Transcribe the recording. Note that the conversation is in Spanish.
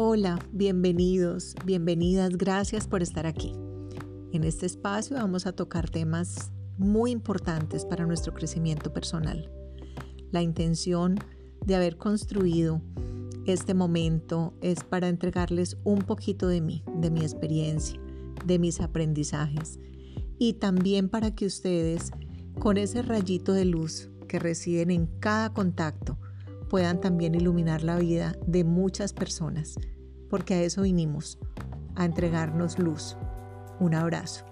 Hola, bienvenidos, bienvenidas, gracias por estar aquí. En este espacio vamos a tocar temas muy importantes para nuestro crecimiento personal. La intención de haber construido este momento es para entregarles un poquito de mí, de mi experiencia, de mis aprendizajes y también para que ustedes, con ese rayito de luz que reciben en cada contacto, puedan también iluminar la vida de muchas personas, porque a eso vinimos, a entregarnos luz. Un abrazo.